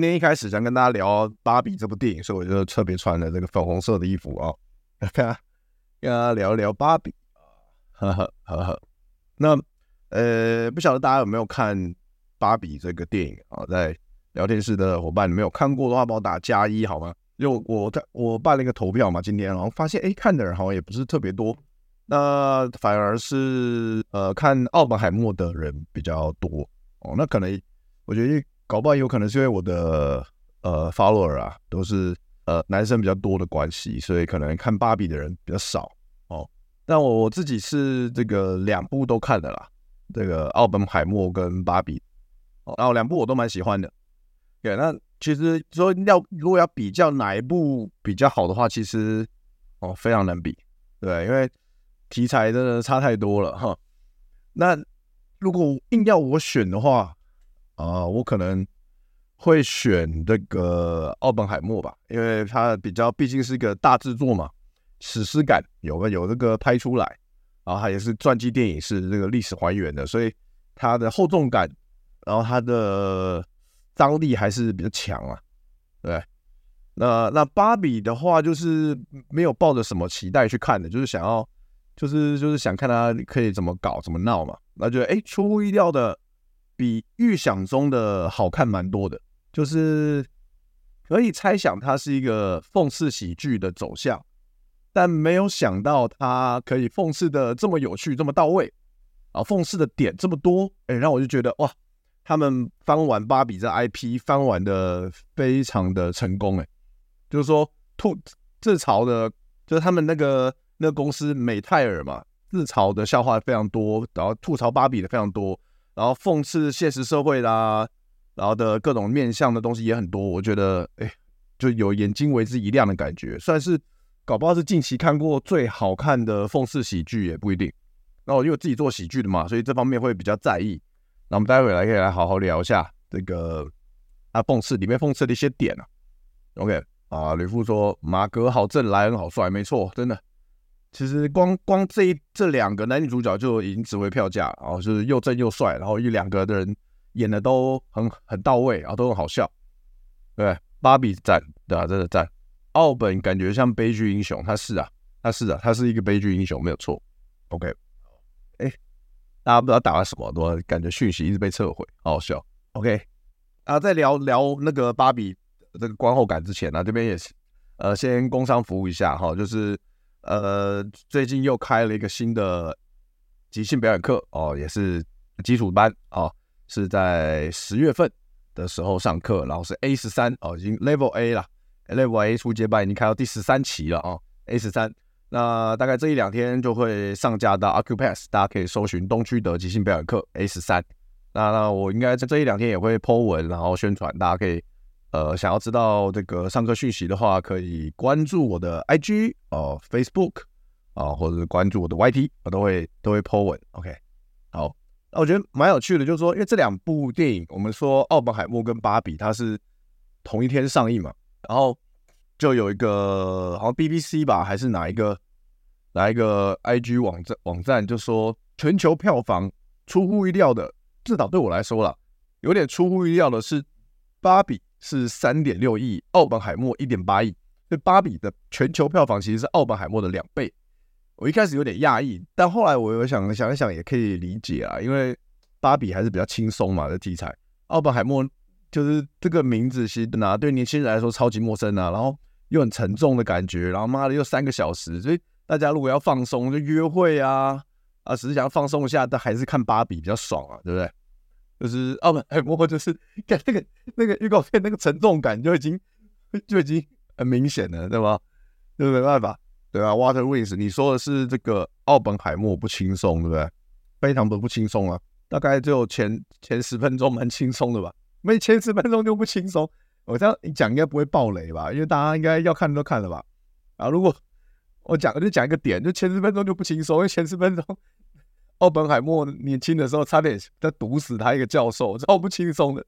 今天一开始想跟大家聊《芭比》这部电影，所以我就特别穿了这个粉红色的衣服啊，跟大家聊一聊《芭比》，呵呵呵呵。那呃，不晓得大家有没有看《芭比》这个电影啊？在聊天室的伙伴，你没有看过的话，帮我打加一好吗？因为我在我办了一个投票嘛，今天然后发现，哎，看的人好像也不是特别多，那反而是呃看奥本海默的人比较多哦。那可能我觉得。搞不好有可能是因为我的呃 follower 啊都是呃男生比较多的关系，所以可能看芭比的人比较少哦。但我我自己是这个两部都看的啦，这个奥本海默跟芭比，哦，然后两部我都蛮喜欢的。对，那其实说要如果要比较哪一部比较好的话，其实哦非常难比，对，因为题材真的差太多了哈。那如果硬要我选的话，啊，我可能会选这个奥本海默吧，因为它比较毕竟是一个大制作嘛，史诗感有个有这个拍出来，然后它也是传记电影，是这个历史还原的，所以它的厚重感，然后它的张力还是比较强啊。对，那那芭比的话，就是没有抱着什么期待去看的，就是想要，就是就是想看它可以怎么搞怎么闹嘛，那就哎出乎意料的。比预想中的好看蛮多的，就是可以猜想它是一个讽刺喜剧的走向，但没有想到它可以讽刺的这么有趣，这么到位，啊，讽刺的点这么多，哎，让我就觉得哇，他们翻完芭比这 IP 翻完的非常的成功，哎，就是说吐自嘲的，就是他们那个那个公司美泰尔嘛，自嘲的笑话非常多，然后吐槽芭比的非常多。然后讽刺现实社会啦，然后的各种面向的东西也很多，我觉得哎，就有眼睛为之一亮的感觉，算是搞不好是近期看过最好看的讽刺喜剧也不一定。那我因为自己做喜剧的嘛，所以这方面会比较在意。那我们待会来可以来好好聊一下这个啊讽刺里面讽刺的一些点啊。OK 啊，吕布说马格好正，莱恩好帅，没错，真的。其实光光这一这两个男女主角就已经值回票价，然后就是又正又帅，然后一两个的人演的都很很到位，然后都很好笑。对，芭比赞，对啊，真的赞。奥本感觉像悲剧英雄，他是啊，他是啊，他是一个悲剧英雄，没有错。OK，哎，大家不知道打了什么，都感觉讯息一直被撤回，好好笑。OK，啊，在聊聊那个芭比这个观后感之前呢，这边也是呃先工商服务一下哈，就是。呃，最近又开了一个新的即兴表演课哦，也是基础班哦，是在十月份的时候上课，然后是 A 十三哦，已经 Level A 了，Level A 初阶班已经开到第十三期了哦，A 十三，那大概这一两天就会上架到 Accupass，大家可以搜寻东区的即兴表演课 A 十三，那那我应该在这一两天也会 po 文，然后宣传，大家可以。呃，想要知道这个上课讯息的话，可以关注我的 IG 哦、呃、Facebook 啊、或者是关注我的 YT，我都会都会 po 文。OK，好，那我觉得蛮有趣的，就是说，因为这两部电影，我们说奥本海默跟芭比，它是同一天上映嘛，然后就有一个好像 BBC 吧，还是哪一个哪一个 IG 网站网站，就说全球票房出乎意料的，至少对我来说啦，有点出乎意料的是芭比。是三点六亿，奥本海默一点八亿，所以芭比的全球票房其实是奥本海默的两倍。我一开始有点讶异，但后来我又想想一想，也可以理解啊，因为芭比还是比较轻松嘛的题材，奥本海默就是这个名字其实啊，对年轻人来说超级陌生啊，然后又很沉重的感觉，然后妈的又三个小时，所以大家如果要放松就约会啊啊，只是想要放松一下，但还是看芭比比较爽啊，对不对？就是奥本海默，就是 看那个那个预告片，那个沉重感就已经 就已经很明显了，对吧？就是没办法，对啊，Water Wings，你说的是这个奥本海默不轻松，对不对？非常的不轻松啊。大概只有前前十分钟蛮轻松的吧，没前十分钟就不轻松。我这样一讲应该不会爆雷吧？因为大家应该要看都看了吧？啊，如果我讲我就讲一个点，就前十分钟就不轻松，因为前十分钟奥本海默年轻的时候差点在毒死他一个教授，超不轻松的。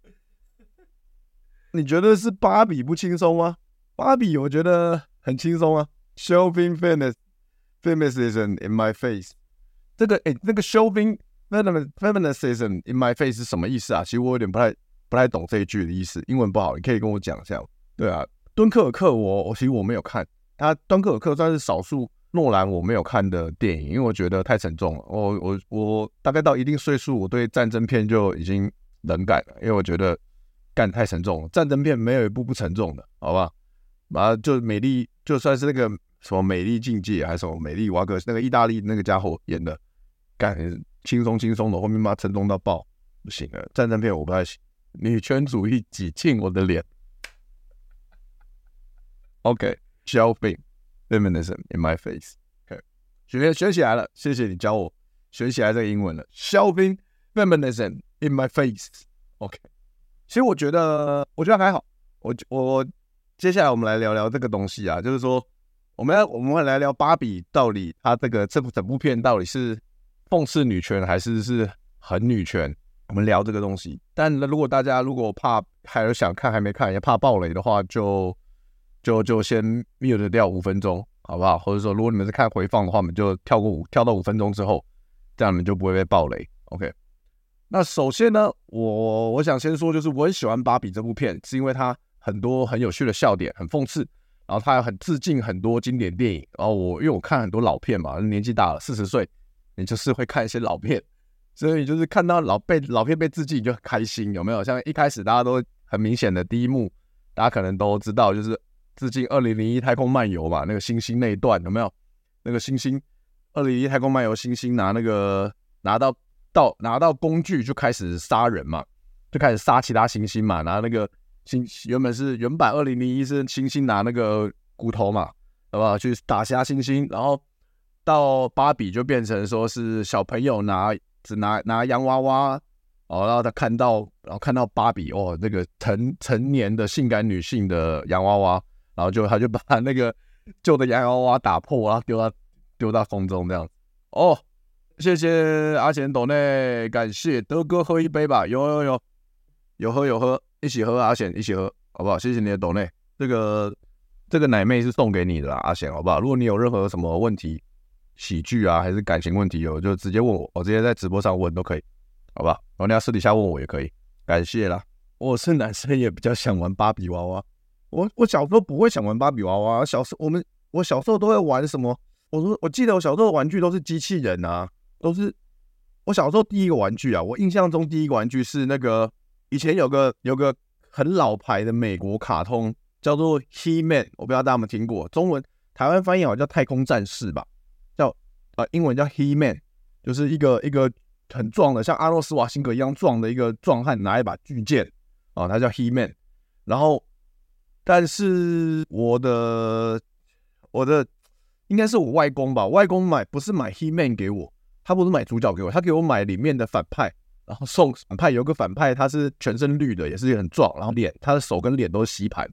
你觉得是芭比不轻松吗？芭比我觉得很轻松啊，shoving feminism in my face。这个哎，那个 shoving。那那么 feminism in my face 是什么意思啊？其实我有点不太不太懂这一句的意思，英文不好，你可以跟我讲一下。对啊，敦刻尔克我我其实我没有看，他敦刻尔克算是少数诺兰我没有看的电影，因为我觉得太沉重了。我我我大概到一定岁数，我对战争片就已经冷感了，因为我觉得干太沉重了。战争片没有一部不沉重的，好吧？啊，就美丽，就算是那个什么美丽境界还是什么美丽瓦格那个意大利那个家伙演的，干。轻松轻松的，后面妈沉重到爆，不行了。战争片我不太行，女权主义挤进我的脸。OK，消费 feminism in my face。OK，学学起来了，谢谢你教我学起来这个英文了。shoving feminism in my face。OK，其实我觉得我觉得还好。我我接下来我们来聊聊这个东西啊，就是说我们要我们会来聊芭比到底它这个这部整部片到底是。讽刺女权还是是很女权？我们聊这个东西。但如果大家如果怕还有想看还没看也怕爆雷的话，就就就先 mute 掉五分钟，好不好？或者说如果你们是看回放的话，我们就跳过五跳到五分钟之后，这样你们就不会被爆雷。OK。那首先呢，我我想先说，就是我很喜欢芭比这部片，是因为它很多很有趣的笑点，很讽刺，然后它有很致敬很多经典电影。然后我因为我看很多老片嘛，年纪大了，四十岁。你就是会看一些老片，所以就是看到老被老片被致敬，你就很开心，有没有？像一开始大家都很明显的第一幕，大家可能都知道，就是致敬《二零零一太空漫游》嘛，那个星星那一段有没有？那个星星，《二零零一太空漫游》星星拿那个拿到到拿到工具就开始杀人嘛，就开始杀其他星星嘛，拿那个星原本是原版《二零零一》是星星拿那个骨头嘛，好不好？去打其他星星，然后。到芭比就变成说是小朋友拿只拿拿洋娃娃哦，然后他看到然后看到芭比哦，那个成成年的性感女性的洋娃娃，然后就他就把那个旧的洋娃娃打破，然后丢到丢到空中这样哦。谢谢阿贤斗内，感谢德哥喝一杯吧，有有有有喝有喝，一起喝阿贤一起喝好不好？谢谢你的斗内，这个这个奶妹是送给你的啦，阿贤好不好？如果你有任何什么问题。喜剧啊，还是感情问题有，就直接问我，我直接在直播上问都可以，好吧？然后你要私底下问我也可以，感谢啦。我是男生，也比较想玩芭比娃娃。我我小时候不会想玩芭比娃娃，小时候我们我小时候都会玩什么？我说我记得我小时候的玩具都是机器人啊，都是我小时候第一个玩具啊。我印象中第一个玩具是那个以前有个有个很老牌的美国卡通叫做 He-Man，我不知道大家有没有听过，中文台湾翻译好像叫太空战士吧。叫呃，英文叫 He Man，就是一个一个很壮的，像阿诺斯瓦辛格一样壮的一个壮汉，拿一把巨剑啊，他叫 He Man。然后，但是我的我的应该是我外公吧，外公买不是买 He Man 给我，他不是买主角给我，他给我买里面的反派，然后送反派，有个反派他是全身绿的，也是很壮，然后脸他的手跟脸都是吸盘，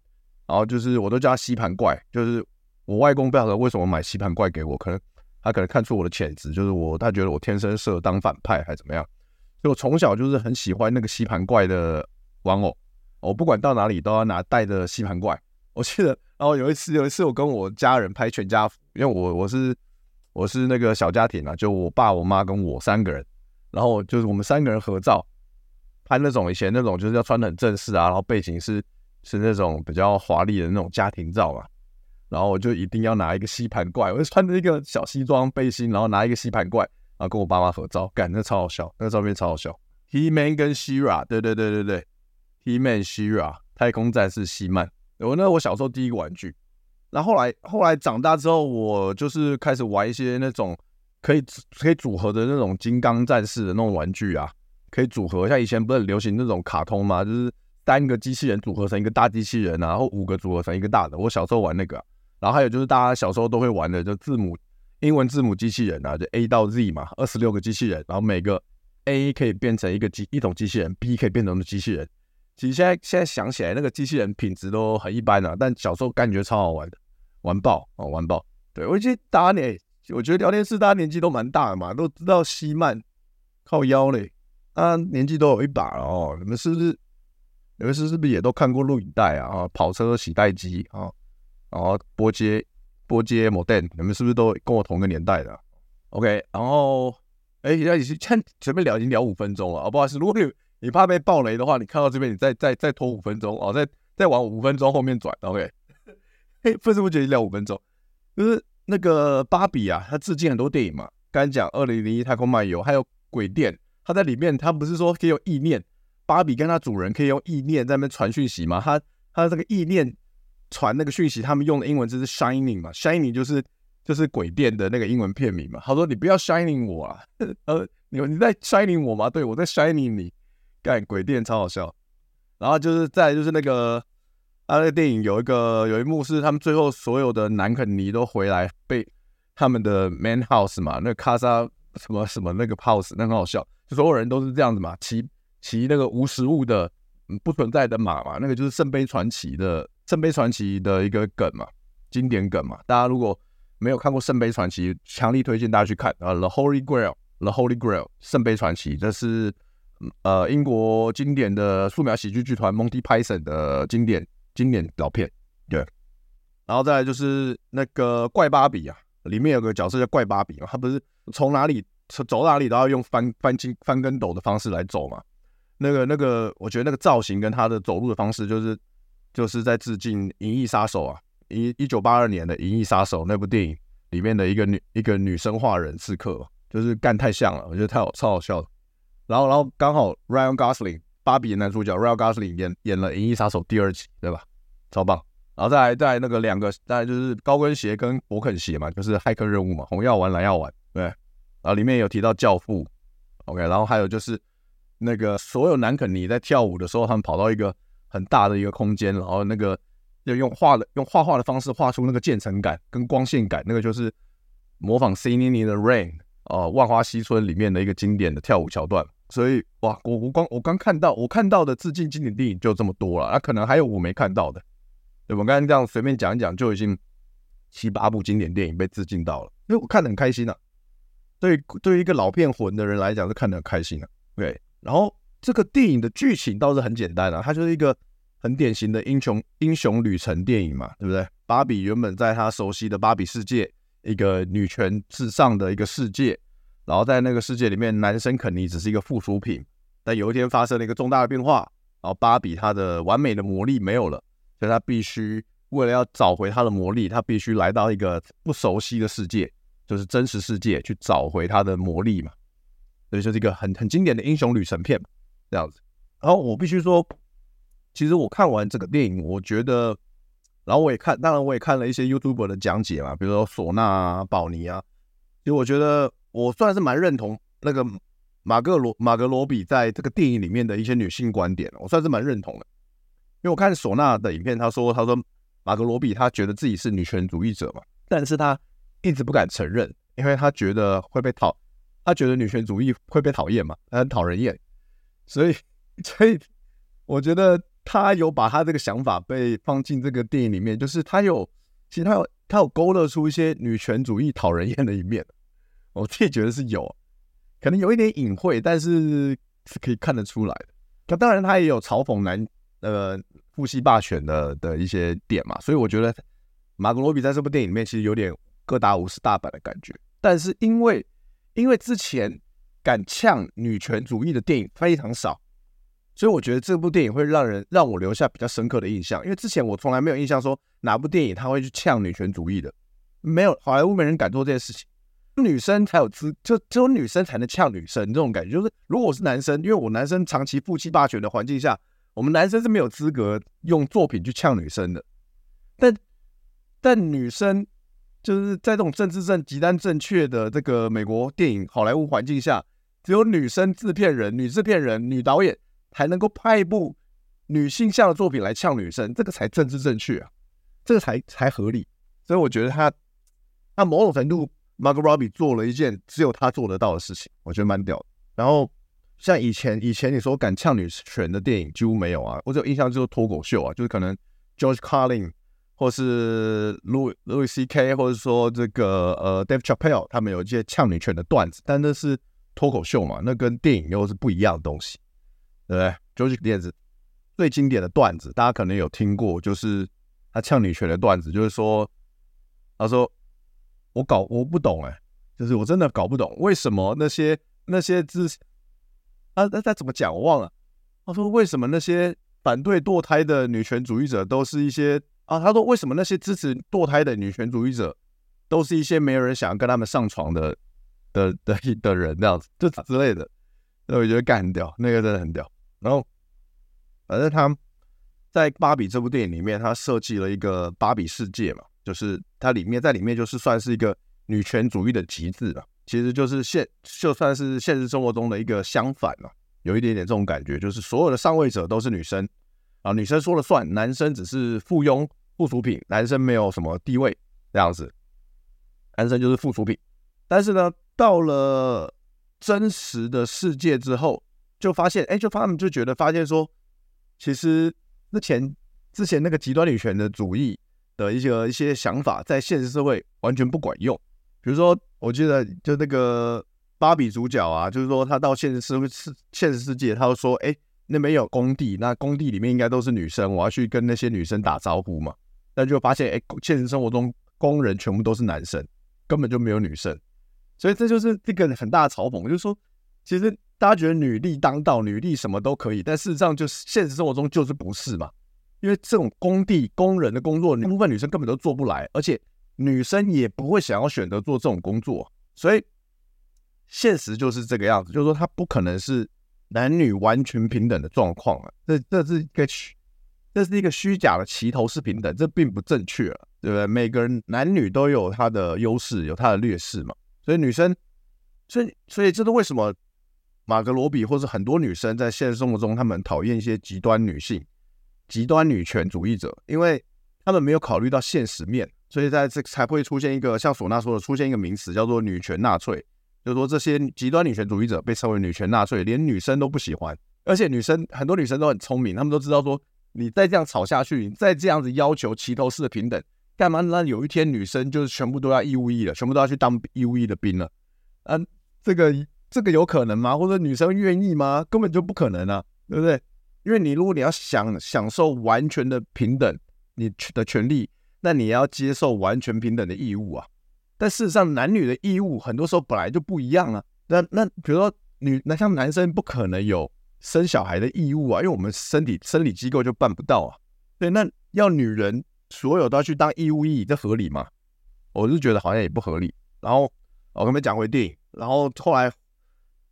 然后就是我都叫他吸盘怪，就是我外公不晓得为什么买吸盘怪给我，可能。他可能看出我的潜质，就是我，他觉得我天生适合当反派，还怎么样？所以我从小就是很喜欢那个吸盘怪的玩偶，我不管到哪里都要拿带着吸盘怪。我记得，然后有一次，有一次我跟我家人拍全家福，因为我我是我是那个小家庭啊，就我爸、我妈跟我三个人，然后就是我们三个人合照，拍那种以前那种就是要穿的很正式啊，然后背景是是那种比较华丽的那种家庭照嘛。然后我就一定要拿一个吸盘怪，我就穿着一个小西装背心，然后拿一个吸盘怪，然后跟我爸妈合照，干，那超好笑，那个照片超好笑。He Man 跟 She-Ra，对对对对对，He-Man She-Ra 太空战士希曼，我那我小时候第一个玩具。然后来后来长大之后，我就是开始玩一些那种可以可以组合的那种金刚战士的那种玩具啊，可以组合。像以前不是很流行那种卡通嘛，就是单个机器人组合成一个大机器人啊，然后五个组合成一个大的。我小时候玩那个。然后还有就是大家小时候都会玩的，就字母英文字母机器人啊，就 A 到 Z 嘛，二十六个机器人，然后每个 A 可以变成一个机一种机器人，B 可以变成的机器人。其实现在现在想起来，那个机器人品质都很一般啊，但小时候感觉超好玩的，玩爆哦，玩爆！对，我觉得大家年，我觉得聊天室大家年纪都蛮大的嘛，都知道希曼靠腰嘞，啊，年纪都有一把了哦。你们是不是？你们是是不是也都看过录影带啊？啊，跑车洗带机啊，然后波接波接摩登你们是不是都跟我同个年代的？OK，然后哎，现在已经前面聊已经聊五分钟了，哦，不好意思，如果你。你怕被爆雷的话，你看到这边，你再再再拖五分钟哦，再再往五分钟后面转，OK？嘿，不知不觉聊五分钟，就是那个芭比啊，它致敬很多电影嘛。刚讲《二零零一太空漫游》，还有《鬼店》，它在里面，它不是说可以用意念，芭比跟它主人可以用意念在那边传讯息吗？它它这个意念传那个讯息，他们用的英文就是 Shining 嘛，Shining 就是就是《鬼店》的那个英文片名嘛。他说你不要 Shining 我啊，呃，你你在 Shining 我吗？对，我在 Shining 你。干鬼店超好笑，然后就是再就是那个他那个电影有一个有一幕是他们最后所有的南肯尼都回来被他们的 man house 嘛，那个卡莎什么什么那个 house 那很好笑，就所有人都是这样子嘛，骑骑那个无实物的不存在的马嘛，那个就是圣杯传奇的圣杯传奇的一个梗嘛，经典梗嘛，大家如果没有看过圣杯传奇，强力推荐大家去看啊，The Holy Grail，The Holy Grail 圣杯传奇，这是。呃，英国经典的素描喜剧剧团 Monty Python 的经典经典老片，对。然后再来就是那个怪芭比啊，里面有个角色叫怪芭比嘛，他不是从哪里走哪里都要用翻翻筋翻跟斗的方式来走嘛。那个那个，我觉得那个造型跟他的走路的方式，就是就是在致敬《银翼杀手》啊，一一九八二年的《银翼杀手》那部电影里面的一个女一个女生化人刺客，就是干太像了，我觉得太好超好笑了。然后，然后刚好 Ryan Gosling 芭比的男主角 Ryan Gosling 演演了《银翼杀手》第二集，对吧？超棒。然后再来，再来那个两个，再来就是高跟鞋跟勃肯鞋嘛，就是骇客任务嘛，红药丸、蓝药丸，对。然后里面有提到教父，OK。然后还有就是那个所有南肯尼在跳舞的时候，他们跑到一个很大的一个空间，然后那个要用画的用画画的方式画出那个渐层感跟光线感，那个就是模仿《Singing in the Rain》哦，《万花嬉春》里面的一个经典的跳舞桥段。所以哇，我我光我刚看到我看到的致敬经典电影就这么多了，那、可能还有我没看到的。对，我刚才这样随便讲一讲，就已经七八部经典电影被致敬到了，因为我看得很开心啊。对，对于一个老片魂的人来讲，是看得很开心啊。对，然后这个电影的剧情倒是很简单啊，它就是一个很典型的英雄英雄旅程电影嘛，对不对？芭比原本在她熟悉的芭比世界，一个女权至上的一个世界。然后在那个世界里面，男生肯尼只是一个附属品。但有一天发生了一个重大的变化，然后芭比她的完美的魔力没有了，所以她必须为了要找回她的魔力，她必须来到一个不熟悉的世界，就是真实世界去找回她的魔力嘛。所以就是一个很很经典的英雄旅程片这样子。然后我必须说，其实我看完这个电影，我觉得，然后我也看，当然我也看了一些 YouTube 的讲解嘛，比如说唢呐啊、宝妮啊，其实我觉得。我算是蛮认同那个马格罗马格罗比在这个电影里面的一些女性观点，我算是蛮认同的。因为我看唢呐的影片，他说他说马格罗比他觉得自己是女权主义者嘛，但是他一直不敢承认，因为他觉得会被讨，他觉得女权主义会被讨厌嘛，他很讨人厌，所以 所以我觉得他有把他这个想法被放进这个电影里面，就是他有其实他有他有勾勒出一些女权主义讨人厌的一面。我自己觉得是有，可能有一点隐晦，但是是可以看得出来的。那当然，他也有嘲讽男呃父系霸权的的一些点嘛。所以我觉得马格罗比在这部电影里面其实有点各打五十大板的感觉。但是因为因为之前敢呛女权主义的电影非常少，所以我觉得这部电影会让人让我留下比较深刻的印象。因为之前我从来没有印象说哪部电影他会去呛女权主义的，没有，好莱坞没人敢做这件事情。女生才有资，就只有女生才能呛女生这种感觉。就是如果我是男生，因为我男生长期父系霸权的环境下，我们男生是没有资格用作品去呛女生的。但但女生就是在这种政治正极端正确的这个美国电影好莱坞环境下，只有女生制片人、女制片人、女导演才能够拍一部女性向的作品来呛女生，这个才政治正确啊，这个才才合理。所以我觉得他他某种程度。Margot Robbie 做了一件只有他做得到的事情，我觉得蛮屌的。然后像以前以前你说敢呛女权的电影几乎没有啊，我只有印象就是脱口秀啊，就是可能 George Carlin 或是 Louis Louis C.K. 或者说这个呃 Dave Chappelle 他们有一些呛女权的段子，但那是脱口秀嘛，那跟电影又是不一样的东西，对不对？George 电子最经典的段子，大家可能有听过，就是他呛女权的段子，就是说他说。我搞我不懂哎、就是我真的搞不懂为什么那些那些支持啊，那他怎么讲我忘了。他说为什么那些反对堕胎的女权主义者都是一些啊？他说为什么那些支持堕胎的女权主义者都是一些没有人想要跟他们上床的的的的人这样子，就之类的。那我觉得干很屌，那个真的很屌。然后反正他在芭比这部电影里面，他设计了一个芭比世界嘛。就是它里面在里面就是算是一个女权主义的极致了，其实就是现就算是现实生活中的一个相反了，有一点点这种感觉，就是所有的上位者都是女生啊，女生说了算，男生只是附庸附属品，男生没有什么地位这样子，男生就是附属品。但是呢，到了真实的世界之后，就发现，哎，就他们就觉得发现说，其实之前之前那个极端女权的主义。的一些一些想法，在现实社会完全不管用。比如说，我记得就那个芭比主角啊，就是说他到现实社会世现实世界，他就说：“哎，那边有工地，那工地里面应该都是女生，我要去跟那些女生打招呼嘛。”但就发现，哎，现实生活中工人全部都是男生，根本就没有女生。所以这就是这个很大的嘲讽，就是说，其实大家觉得女力当道，女力什么都可以，但事实上就是现实生活中就是不是嘛。因为这种工地工人的工作，大部分女生根本都做不来，而且女生也不会想要选择做这种工作，所以现实就是这个样子，就是说它不可能是男女完全平等的状况啊，这这是一个虚，这是一个虚假的齐头式平等，这并不正确啊，对不对？每个人男女都有他的优势，有他的劣势嘛，所以女生，所以所以这是为什么马格罗比或者很多女生在现实生活中，她们讨厌一些极端女性。极端女权主义者，因为他们没有考虑到现实面，所以在这才会出现一个像唢呐说的，出现一个名词叫做“女权纳粹”，就是说这些极端女权主义者被称为“女权纳粹”，连女生都不喜欢，而且女生很多女生都很聪明，她们都知道说，你再这样吵下去，你再这样子要求齐头式的平等，干嘛？那有一天女生就是全部都要义务役了，全部都要去当义务役的兵了，嗯、这个这个有可能吗？或者女生愿意吗？根本就不可能啊，对不对？因为你如果你要想享受完全的平等，你的权利，那你要接受完全平等的义务啊。但事实上，男女的义务很多时候本来就不一样啊。那那比如说女，那像男生不可能有生小孩的义务啊，因为我们身体生理机构就办不到啊。对，那要女人所有都要去当义务役，这合理吗？我是觉得好像也不合理。然后我刚才讲回电影，然后后来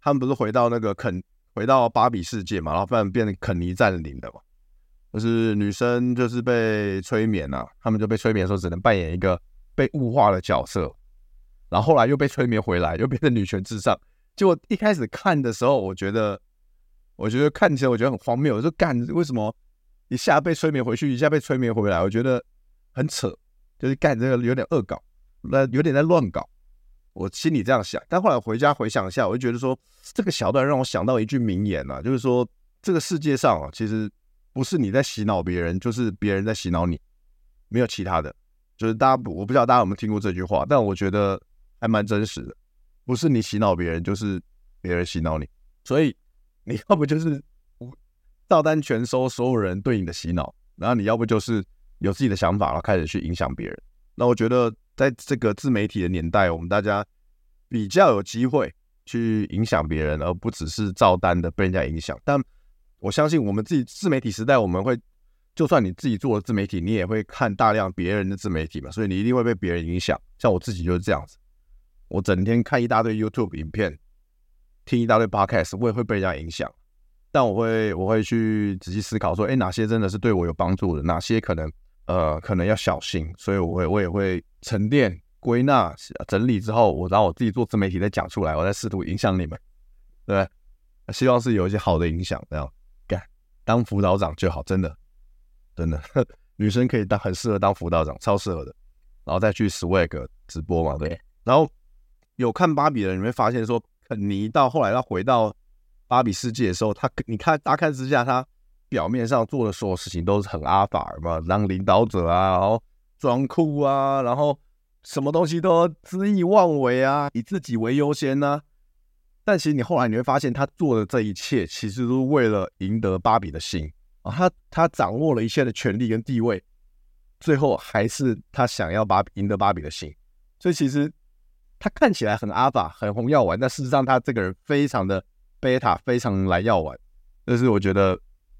他们不是回到那个肯。回到芭比世界嘛，然后反正变成肯尼占领的嘛，就是女生就是被催眠了，啊，他们就被催眠的时候只能扮演一个被物化的角色，然后后来又被催眠回来，又变成女权至上。结果一开始看的时候，我觉得，我觉得看起来我觉得很荒谬，我就干为什么一下被催眠回去，一下被催眠回来，我觉得很扯，就是干这个有点恶搞，那有点在乱搞。我心里这样想，但后来回家回想一下，我就觉得说，这个小段让我想到一句名言啊，就是说，这个世界上啊，其实不是你在洗脑别人，就是别人在洗脑你，没有其他的。就是大家，我不知道大家有没有听过这句话，但我觉得还蛮真实的。不是你洗脑别人，就是别人洗脑你。所以你要不就是照单全收所有人对你的洗脑，然后你要不就是有自己的想法，然后开始去影响别人。那我觉得。在这个自媒体的年代，我们大家比较有机会去影响别人，而不只是照单的被人家影响。但我相信，我们自己自媒体时代，我们会就算你自己做了自媒体，你也会看大量别人的自媒体嘛，所以你一定会被别人影响。像我自己就是这样子，我整天看一大堆 YouTube 影片，听一大堆 Podcast，我也会被人家影响。但我会我会去仔细思考说，哎，哪些真的是对我有帮助的，哪些可能呃可能要小心，所以我会我也会沉淀、归纳、整理之后，我然后我自己做自媒体再讲出来，我再试图影响你们，对，希望是有一些好的影响，这样。干当辅导长就好，真的真的，女生可以当很适合当辅导长，超适合的，然后再去 Swag 直播嘛，对，然后有看芭比的人，你会发现说，肯尼到后来要回到。芭比世界的时候，他你看大看之下，他表面上做的所有事情都是很阿法嘛，当领导者啊，然后装酷啊，然后什么东西都恣意妄为啊，以自己为优先呢、但其实你后来你会发现，他做的这一切其实都是为了赢得芭比的心啊。他他掌握了一切的权力跟地位，最后还是他想要把赢得芭比的心。所以其实他看起来很阿法，很红药丸，但事实上他这个人非常的。贝塔非常来药丸，这是我觉得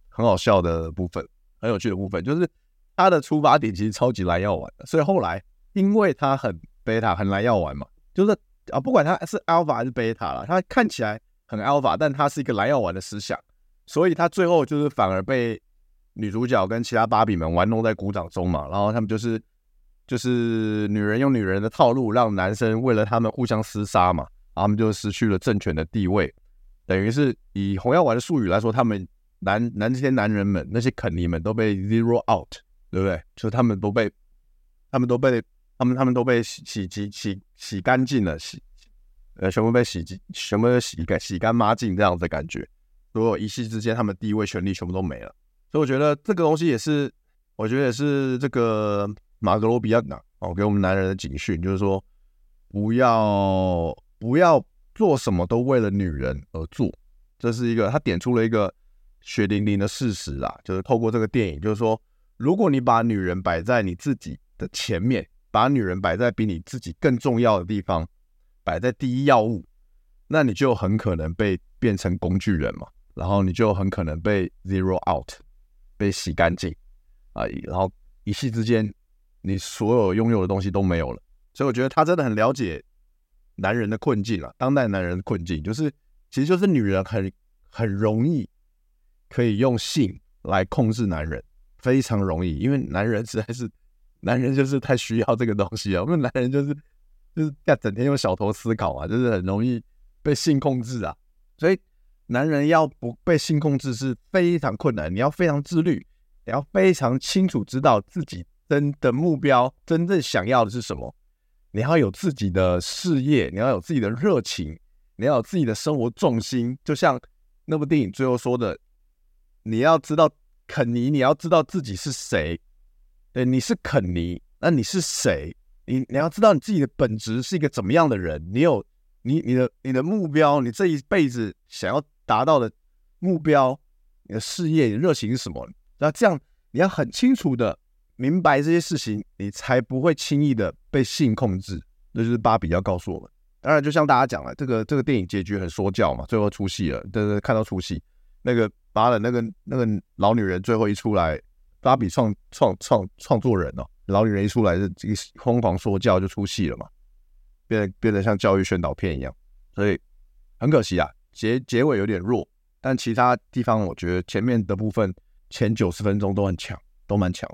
很好笑的部分，很有趣的部分，就是他的出发点其实超级来药丸的，所以后来因为他很贝塔，很来药丸嘛，就是啊，不管他是 alpha 还是贝塔啦，他看起来很 alpha，但他是一个来药丸的思想，所以他最后就是反而被女主角跟其他芭比们玩弄在股掌中嘛，然后他们就是就是女人用女人的套路，让男生为了他们互相厮杀嘛，然后他们就失去了政权的地位。等于是以红药丸的术语来说，他们男男这些男人们，那些肯尼们都被 zero out，对不对？就他们都被，他们都被，他们他们都被洗洗洗洗洗干净了，洗呃全部被洗净，全部都洗干洗干抹净这样子的感觉。所有一夕之间，他们地位权力全部都没了。所以我觉得这个东西也是，我觉得也是这个马格罗比要讲哦，给我们男人的警讯，就是说不要不要。做什么都为了女人而做，这是一个他点出了一个血淋淋的事实啦。就是透过这个电影，就是说，如果你把女人摆在你自己的前面，把女人摆在比你自己更重要的地方，摆在第一要务，那你就很可能被变成工具人嘛。然后你就很可能被 zero out，被洗干净啊。然后一夕之间，你所有拥有的东西都没有了。所以我觉得他真的很了解。男人的困境啊，当代男人的困境就是，其实就是女人很很容易可以用性来控制男人，非常容易，因为男人实在是，男人就是太需要这个东西啊，我们男人就是就是要整天用小头思考啊，就是很容易被性控制啊，所以男人要不被性控制是非常困难，你要非常自律，你要非常清楚知道自己真的目标，真正想要的是什么。你要有自己的事业，你要有自己的热情，你要有自己的生活重心。就像那部电影最后说的，你要知道肯尼，你要知道自己是谁。对，你是肯尼，那你是谁？你你要知道你自己的本质是一个怎么样的人。你有你你的你的目标，你这一辈子想要达到的目标，你的事业，你热情是什么？那这样你要很清楚的。明白这些事情，你才不会轻易的被性控制。这就是芭比要告诉我们。当然，就像大家讲了，这个这个电影结局很说教嘛，最后出戏了，对对，看到出戏。那个芭的那个那个老女人最后一出来，芭比创创创创作人哦，老女人一出来是这疯狂说教就出戏了嘛，变得变得像教育宣导片一样，所以很可惜啊，结结尾有点弱，但其他地方我觉得前面的部分前九十分钟都很强，都蛮强。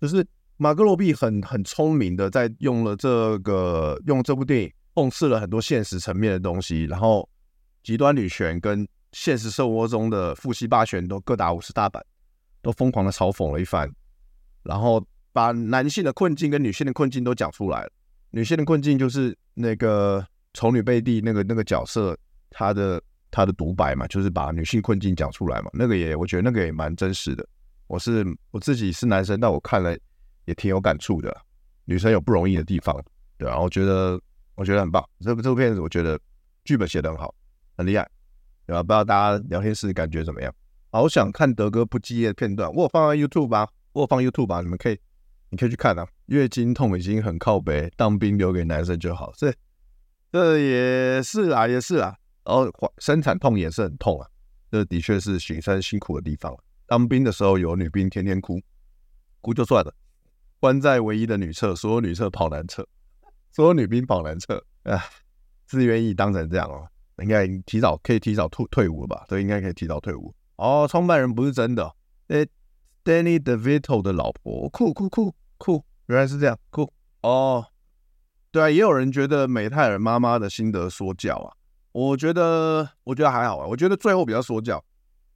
就是马格罗比很很聪明的在用了这个用这部电影讽刺了很多现实层面的东西，然后极端女权跟现实生活中的父系霸权都各打五十大板，都疯狂的嘲讽了一番，然后把男性的困境跟女性的困境都讲出来了。女性的困境就是那个丑女贝蒂那个那个角色她的她的独白嘛，就是把女性困境讲出来嘛，那个也我觉得那个也蛮真实的。我是我自己是男生，但我看了也挺有感触的。女生有不容易的地方，对啊，我觉得我觉得很棒。这部这部片子，我觉得剧本写得很好，很厉害，对吧？不知道大家聊天室感觉怎么样？好想看德哥不羁的片段，我放 YouTube 吧，我放 YouTube 吧，你们可以你可以去看啊。月经痛已经很靠北，当兵留给男生就好。这这也是啊，也是啊。然后生产痛也是很痛啊，这的确是女生辛苦的地方。当兵的时候，有女兵天天哭，哭就算了，关在唯一的女厕，所有女厕跑男厕，所有女兵跑男厕，啊，自愿役当成这样哦，应该提早可以提早退退伍了吧？对，应该可以提早退伍。哦，创办人不是真的，诶，Danny DeVito 的老婆，酷酷酷酷，原来是这样，酷哦。对啊，也有人觉得美泰尔妈妈的心得说教啊，我觉得我觉得还好啊，我觉得最后比较说教，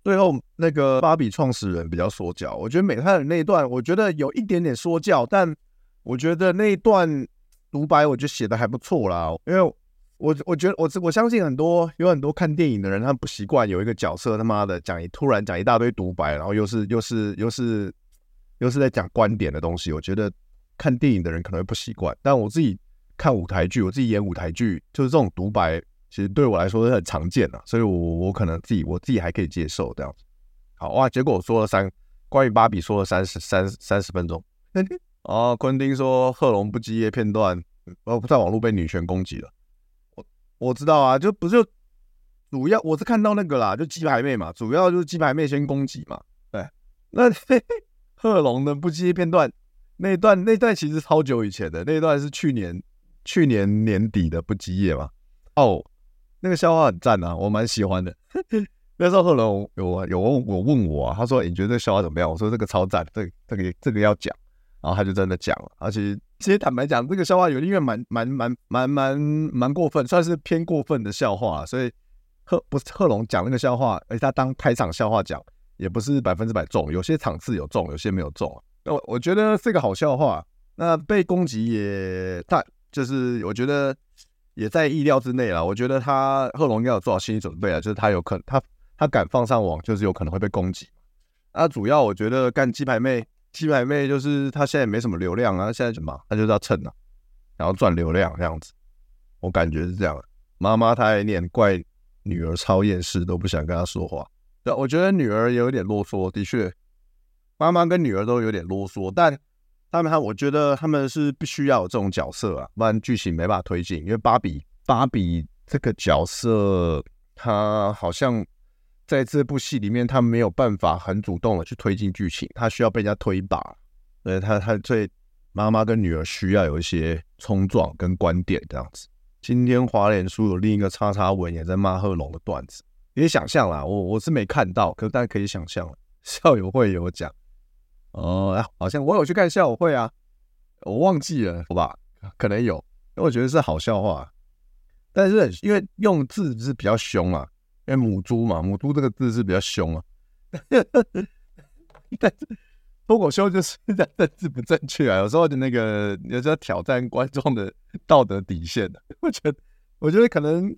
最后那个芭比创始人比较说教，我觉得美泰尔那一段我觉得有一点点说教，但我觉得那一段独白我觉得写的还不错啦，因为。我我觉得我我相信很多有很多看电影的人，他不习惯有一个角色他妈的讲一突然讲一大堆独白，然后又是又是又是又是在讲观点的东西。我觉得看电影的人可能会不习惯，但我自己看舞台剧，我自己演舞台剧，就是这种独白，其实对我来说是很常见的，所以我我可能自己我自己还可以接受这样子。好哇，结果我说了三关于芭比说了三十三三十分钟。哦，昆汀说贺龙不羁夜片段，呃，在网络被女权攻击了。我知道啊，就不是主要，我是看到那个啦，就鸡排妹嘛，主要就是鸡排妹先攻击嘛。对，那 嘿嘿贺龙的不羁片段那段，那段其实超久以前的，那段是去年去年年底的不羁夜嘛。哦，那个笑话很赞啊，我蛮喜欢的。那时候贺龙有有问我问我啊，他说你觉得这笑话怎么样？我说这个超赞，这个、这个这个要讲，然后他就真的讲了，而且。其实坦白讲，这个笑话有因为蛮蛮蛮蛮蛮蛮过分，算是偏过分的笑话，所以贺不是贺龙讲那个笑话，而且他当开场笑话讲，也不是百分之百中，有些场次有中，有些没有中。那我我觉得是个好笑话，那被攻击也大，就是我觉得也在意料之内了。我觉得他贺龙应该有做好心理准备啊，就是他有可能他他敢放上网，就是有可能会被攻击。那主要我觉得干鸡排妹。鸡排妹就是她现在没什么流量啊，现在什么？她就是要蹭啊，然后赚流量这样子。我感觉是这样。妈妈她还念怪女儿超厌世，都不想跟她说话。对，我觉得女儿有点啰嗦，的确，妈妈跟女儿都有点啰嗦。但他们，他我觉得他们是必须要有这种角色啊，不然剧情没办法推进。因为芭比，芭比这个角色，她好像。在这部戏里面，他没有办法很主动的去推进剧情，他需要被人家推一把。所以他他最妈妈跟女儿需要有一些冲撞跟观点这样子。今天华联书有另一个叉叉文也在骂贺龙的段子，可以想象啦，我我是没看到，可大家可以想象了。校友会有讲，哦，好像我有去看校友会啊，我忘记了，好吧，可能有，因为我觉得是好笑话，但是因为用字是比较凶啊。因为母猪嘛，母猪这个字是比较凶啊，但是脱口秀就是在政治不正确啊，有时候的那个有时候挑战观众的道德底线的。我觉得，我觉得可能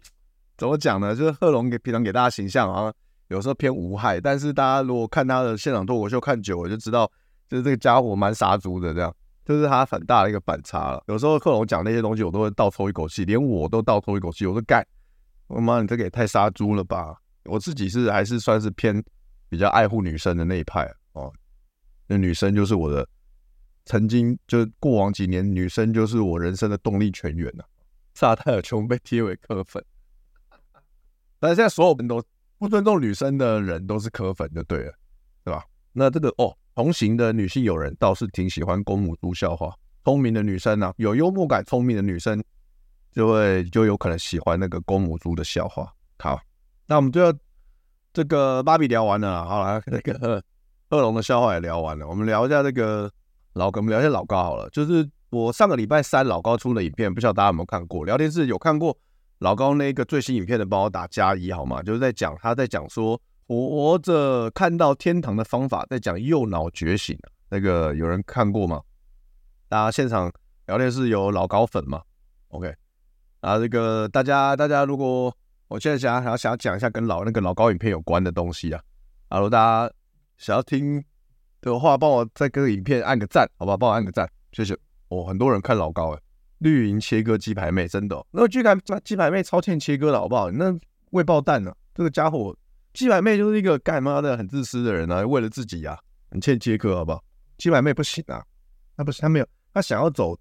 怎么讲呢？就是贺龙给平常给大家形象好像有时候偏无害，但是大家如果看他的现场脱口秀看久了，就知道就是这个家伙蛮杀猪的，这样就是他很大的一个反差了。有时候贺龙讲那些东西，我都会倒抽一口气，连我都倒抽一口气，我说干。我妈，你这个也太杀猪了吧！我自己是还是算是偏比较爱护女生的那一派哦。那女生就是我的曾经，就过往几年，女生就是我人生的动力泉源呐、啊。萨泰尔琼被贴为磕粉，但是现在所有人都不尊重女生的人都是磕粉就对了，对吧？那这个哦，同行的女性友人倒是挺喜欢公母猪笑话，聪明的女生呢、有幽默感、聪明的女生。就会就有可能喜欢那个公母猪的笑话。好，那我们就要这个芭比聊完了，好了，那个 恶龙的笑话也聊完了。我们聊一下这个老哥，我们聊一下老高好了。就是我上个礼拜三老高出的影片，不知道大家有没有看过？聊天室有看过老高那个最新影片的，帮我打加一好吗？就是在讲他在讲说活着看到天堂的方法，在讲右脑觉醒。那个有人看过吗？大家现场聊天室有老高粉吗？OK。啊，这个大家，大家如果我现在想想要想讲一下跟老那个老高影片有关的东西啊，啊，如果大家想要听的话，帮我在这个影片按个赞，好吧？帮我按个赞，谢谢。哦，很多人看老高哎，绿营切割鸡排妹，真的、哦，那居然鸡排妹超欠切割的好不好？那未爆弹呢？这个家伙，鸡排妹就是一个干妈的很自私的人啊，为了自己啊，很欠切割好不好？鸡排妹不行啊，他不是他没有，他想要走。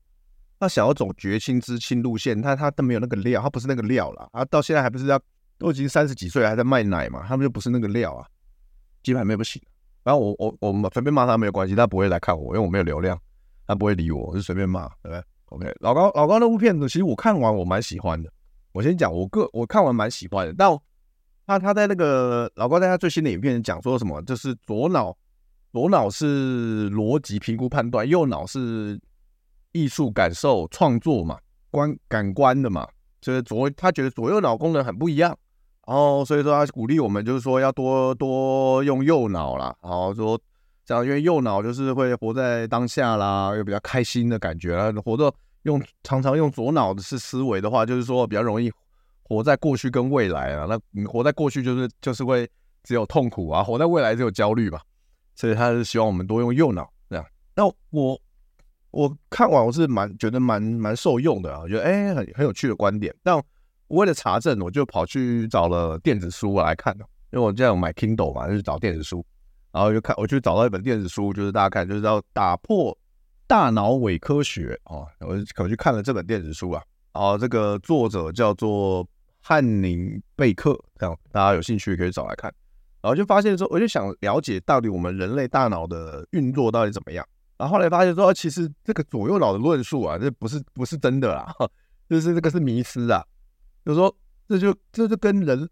他想要走绝亲之亲路线，他他都没有那个料，他不是那个料了。他到现在还不是要都已经三十几岁还在卖奶嘛？他们就不是那个料啊。鸡排妹不行。然后我我我们随便骂他没有关系，他不会来看我，因为我没有流量，他不会理我，我就随便骂，对不对？OK，老高老高那部片子，其实我看完我蛮喜欢的。我先讲我个我看完蛮喜欢的，但他他在那个老高在他最新的影片讲说什么，就是左脑左脑是逻辑评估判断，右脑是艺术感受创作嘛，观感官的嘛，就是左他觉得左右脑功能很不一样，然后所以说他鼓励我们就是说要多多用右脑啦，然后说这样因为右脑就是会活在当下啦，又比较开心的感觉啦，活着用常常用左脑的是思维的话，就是说比较容易。活在过去跟未来啊，那你活在过去就是就是会只有痛苦啊，活在未来只有焦虑嘛，所以他是希望我们多用右脑这样。那我我看完我是蛮觉得蛮蛮受用的啊，我觉得哎、很很有趣的观点。但我为了查证，我就跑去找了电子书来看，因为我现在有买 Kindle 嘛，就是找电子书，然后就看我就找到一本电子书，就是大家看就是要打破大脑伪科学啊，我我去看了这本电子书啊，然后这个作者叫做。汉宁贝克，这样大家有兴趣可以找来看，然后就发现说，我就想了解到底我们人类大脑的运作到底怎么样。然后后来发现说，其实这个左右脑的论述啊，这不是不是真的啦，就是这个是迷思啊。就说，这就这就跟人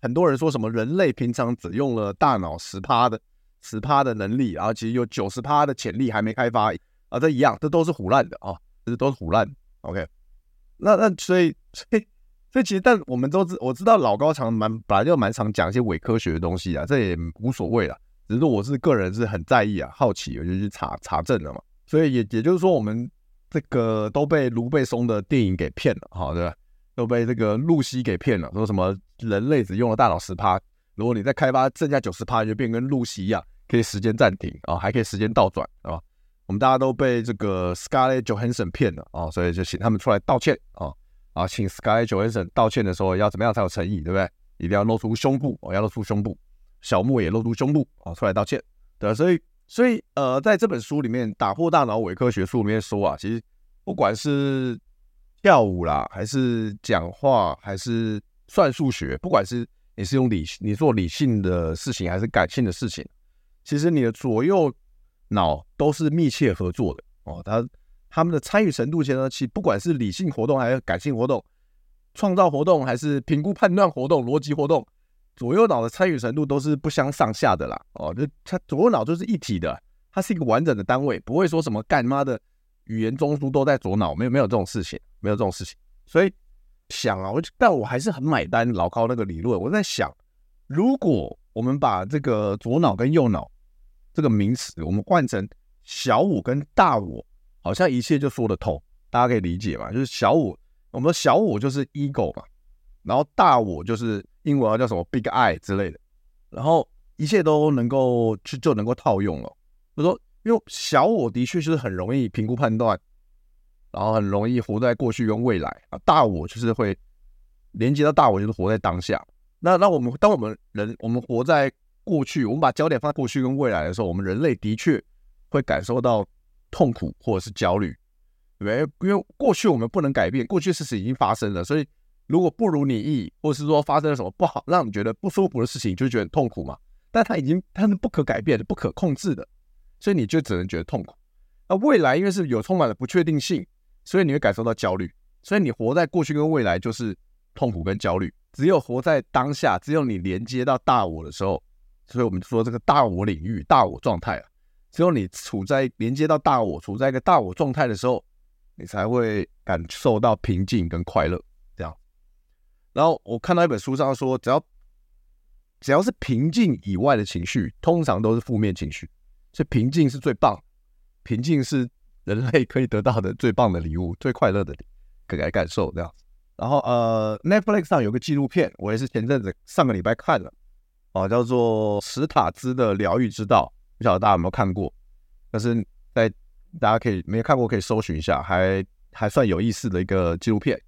很多人说什么人类平常只用了大脑十趴的十趴的能力，然后其实有九十趴的潜力还没开发啊，这一样，这都是唬烂的啊，这都是唬烂。OK，那那所以所以。所以其实，但我们都知，我知道老高常蛮本来就蛮常讲一些伪科学的东西啊，这也无所谓了。只是我是个人是很在意啊，好奇，我就去查查证了嘛。所以也也就是说，我们这个都被卢贝松的电影给骗了，哈，对吧？都被这个露西给骗了，说什么人类只用了大脑十趴，如果你再开发剩下九十趴，就变跟露西一样，可以时间暂停啊，还可以时间倒转，啊。我们大家都被这个 Scarlett Johansson 骗了啊，所以就请他们出来道歉啊。啊，请 Scarlett Johansson 道歉的时候要怎么样才有诚意，对不对？一定要露出胸部，哦，要露出胸部，小莫也露出胸部，啊，出来道歉，对，所以，所以，呃，在这本书里面，打破大脑伪科学书里面说啊，其实不管是跳舞啦，还是讲话，还是算数学，不管是你是用理，你做理性的事情，还是感性的事情，其实你的左右脑都是密切合作的，哦，它。他们的参与程度，前呢，其不管是理性活动还是感性活动，创造活动还是评估判断活动、逻辑活动，左右脑的参与程度都是不相上下的啦。哦，就它左右脑就是一体的，它是一个完整的单位，不会说什么干妈的语言中枢都在左脑，没有没有这种事情，没有这种事情。所以想啊，我但我还是很买单老高那个理论。我在想，如果我们把这个左脑跟右脑这个名词，我们换成小我跟大我。好像一切就说得通，大家可以理解嘛？就是小我，我们的小我就是 ego 嘛，然后大我就是英文叫什么 big I 之类的，然后一切都能够就就能够套用了。就说，因为小我的确就是很容易评估判断，然后很容易活在过去跟未来啊。大我就是会连接到大我，就是活在当下。那那我们当我们人我们活在过去，我们把焦点放在过去跟未来的时候，我们人类的确会感受到。痛苦或者是焦虑，对不对？因为过去我们不能改变，过去事实已经发生了，所以如果不如你意，或是说发生了什么不好，让你觉得不舒服的事情，就觉得痛苦嘛。但它已经它是不可改变的、不可控制的，所以你就只能觉得痛苦。那未来因为是有充满了不确定性，所以你会感受到焦虑。所以你活在过去跟未来就是痛苦跟焦虑。只有活在当下，只有你连接到大我的时候，所以我们说这个大我领域、大我状态啊。只有你处在连接到大我，处在一个大我状态的时候，你才会感受到平静跟快乐。然后我看到一本书上说，只要只要是平静以外的情绪，通常都是负面情绪。所以平静是最棒，平静是人类可以得到的最棒的礼物，最快乐的可以感受这样。然后呃，Netflix 上有个纪录片，我也是前阵子上个礼拜看了，哦，叫做史塔兹的疗愈之道。不晓得大家有没有看过，但是在大家可以没有看过可以搜寻一下，还还算有意思的一个纪录片《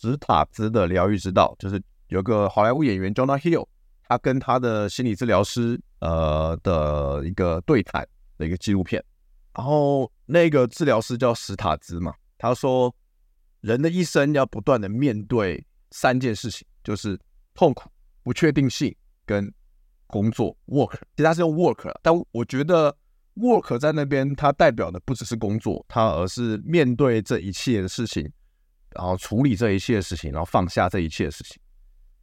史塔兹的疗愈之道》，就是有个好莱坞演员 Jonah Hill，他跟他的心理治疗师呃的一个对谈的一个纪录片。然后那个治疗师叫史塔兹嘛，他说人的一生要不断的面对三件事情，就是痛苦、不确定性跟。工作 work，其实他是用 work，但我觉得 work 在那边它代表的不只是工作，它而是面对这一切的事情，然后处理这一切事情，然后放下这一切事情。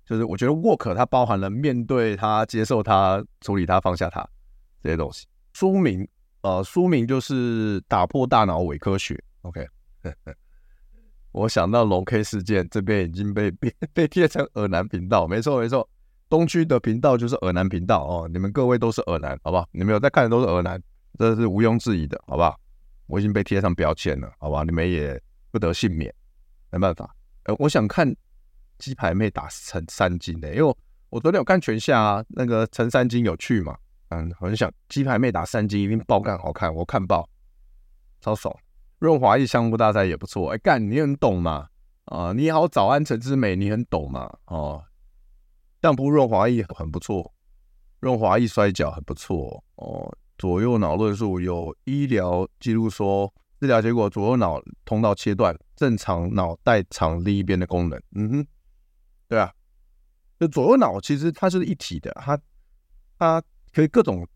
就是我觉得 work 它包含了面对它、接受它、处理它、放下它这些东西。书名呃，书名就是打破大脑伪科学。OK，我想到龙 K 事件这边已经被被 被贴成耳男频道，没错没错，东区的频道就是耳男频道哦。你们各位都是耳男，好不好？你们有在看的都是耳男，这是毋庸置疑的，好不好？我已经被贴上标签了，好吧？你们也不得幸免，没办法。呃，我想看。鸡排妹打陈三金的，因为我昨天有看拳下啊，那个陈三金有趣嘛？嗯，很想鸡排妹打三金一定爆干好看，我看爆，超爽。润滑液相扑大赛也不错，哎、干你很懂嘛？啊，你好，早安陈之美，你很懂嘛？哦，相扑润滑液很不错，润滑液摔跤很不错哦。左右脑论述有医疗记录说，治疗结果左右脑通道切断，正常脑代偿另一边的功能。嗯哼。对啊，就左右脑其实它是一体的，它它可以各种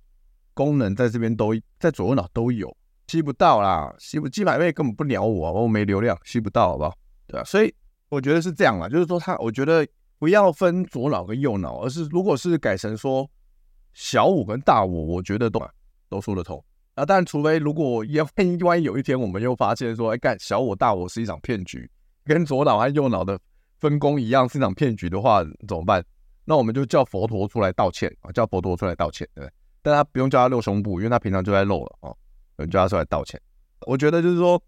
功能在这边都在左右脑都有，吸不到啦，吸不几百倍根本不鸟我，我没流量，吸不到，好不好？对啊，所以我觉得是这样啦，就是说他，我觉得不要分左脑跟右脑，而是如果是改成说小五跟大五，我觉得都都说得通啊。但除非如果 万一万一有一天我们又发现说，哎，干小我大我是一场骗局，跟左脑和右脑的。分工一样是一场骗局的话怎么办？那我们就叫佛陀出来道歉啊，叫佛陀出来道歉，对不对？但他不用叫他露胸部，因为他平常就在露了啊。我们叫他出来道歉。我觉得就是说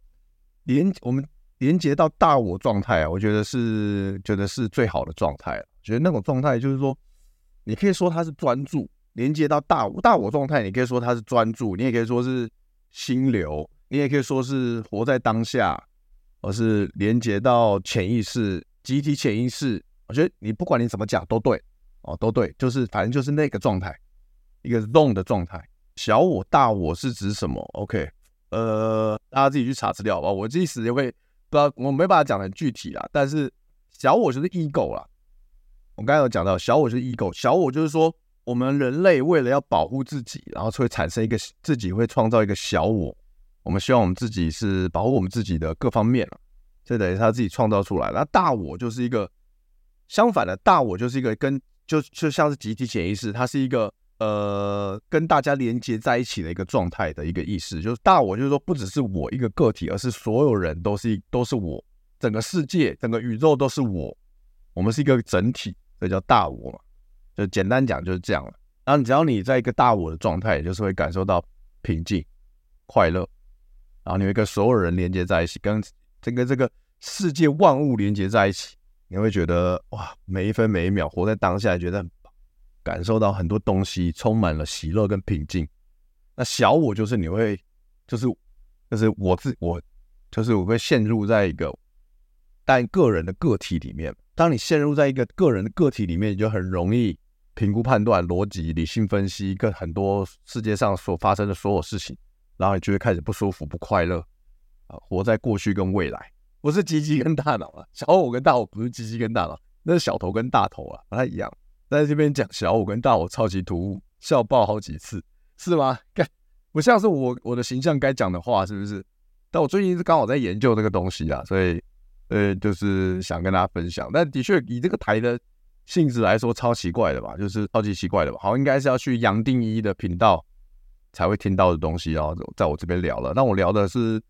连我们连接到大我状态啊，我觉得是觉得是最好的状态。觉得那种状态就是说，你可以说他是专注，连接到大我大我状态，你可以说他是专注，你也可以说是心流，你也可以说是活在当下，而是连接到潜意识。集体潜意识，我觉得你不管你怎么讲都对哦，都对，就是反正就是那个状态，一个 zone 的状态。小我、大我是指什么？OK，呃，大家自己去查资料吧。我这意思也会不知道，我没办法讲得很具体啦。但是小我就是 ego 啦。我刚才有讲到，小我就是 ego，小我就是说，我们人类为了要保护自己，然后会产生一个自己会创造一个小我。我们希望我们自己是保护我们自己的各方面。这等于他自己创造出来，那大我就是一个相反的，大我就是一个跟就就像是集体潜意识，它是一个呃跟大家连接在一起的一个状态的一个意识，就是大我就是说不只是我一个个体，而是所有人都是都是我，整个世界整个宇宙都是我，我们是一个整体，这叫大我嘛，就简单讲就是这样了。然后只要你在一个大我的状态，就是会感受到平静、快乐，然后你会跟所有人连接在一起，跟整个这个世界万物连接在一起，你会觉得哇，每一分每一秒活在当下，觉得很棒，感受到很多东西，充满了喜乐跟平静。那小我就是你会，就是就是我自我，就是我会陷入在一个但个人的个体里面。当你陷入在一个个人的个体里面，你就很容易评估、判断、逻辑、理性分析，跟很多世界上所发生的所有事情，然后你就会开始不舒服、不快乐。啊，活在过去跟未来，不是鸡鸡跟大脑啊。小我跟大我不是鸡鸡跟大脑，那是小头跟大头啊，不太一样。在这边讲小我跟大我超级突兀，笑爆好几次，是吗？该不像是我我的形象该讲的话，是不是？但我最近是刚好在研究这个东西啊，所以呃，就是想跟大家分享。但的确以这个台的性质来说，超奇怪的吧，就是超级奇怪的吧。好，应该是要去杨定一的频道才会听到的东西，然后在我这边聊了。那我聊的是。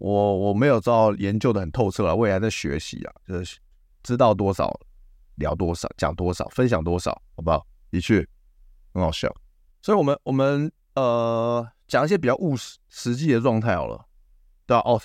我我没有照研究的很透彻啊，我也还在学习啊，就是知道多少聊多少，讲多少，分享多少，好不好？的确很好笑，所以我们我们呃讲一些比较务实实际的状态好了，对啊，哦，